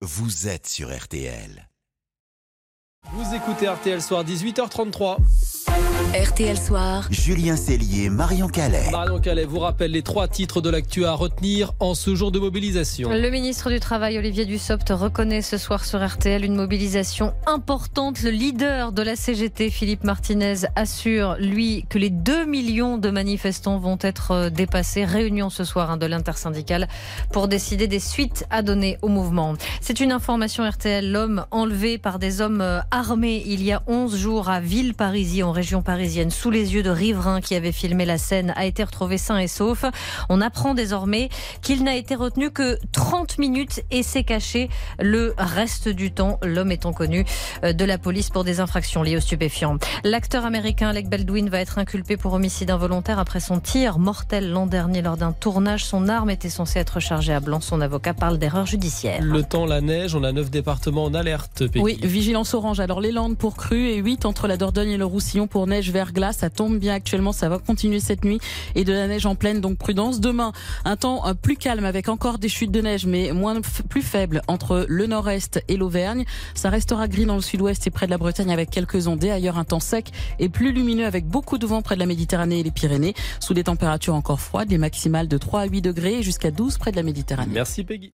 vous êtes sur RTL. Vous écoutez RTL Soir 18h33. RTL Soir. Julien Cellier, Marion Calais. Marion Calais vous rappelle les trois titres de l'actu à retenir en ce jour de mobilisation. Le ministre du Travail, Olivier Dussopt, reconnaît ce soir sur RTL une mobilisation importante. Le leader de la CGT, Philippe Martinez, assure, lui, que les 2 millions de manifestants vont être euh, dépassés. Réunion ce soir hein, de l'intersyndicale pour décider des suites à donner au mouvement. C'est une information RTL. L'homme enlevé par des hommes euh, armés il y a 11 jours à Villeparisis, en région parisienne, sous les yeux de riverains qui avaient filmé la scène, a été retrouvé sain et sauf. On apprend désormais qu'il n'a été retenu que 30 minutes et s'est caché le reste du temps, l'homme étant connu euh, de la police pour des infractions liées aux stupéfiants. L'acteur américain Alec Baldwin va être inculpé pour homicide involontaire après son tir mortel l'an dernier lors d'un tournage. Son arme était censée être chargée à blanc. Son avocat parle d'erreur judiciaire. Le temps, la neige, on a neuf départements en alerte. Peggy. Oui, vigilance orange. Alors les Landes pour crue et 8 entre la Dordogne et le Roussillon pour neige verglas. Ça tombe bien actuellement, ça va continuer cette nuit et de la neige en pleine, donc prudence. Demain, un temps euh, plus calme avec encore des chutes de neige, mais moins plus faibles entre le nord-est et l'Auvergne. Ça restera gris dans le sud-ouest et près de la Bretagne avec quelques ondées. Ailleurs, un temps sec et plus lumineux avec beaucoup de vent près de la Méditerranée et les Pyrénées. Sous des températures encore froides, les maximales de 3 à 8 degrés et jusqu'à 12 près de la Méditerranée. Merci Peggy.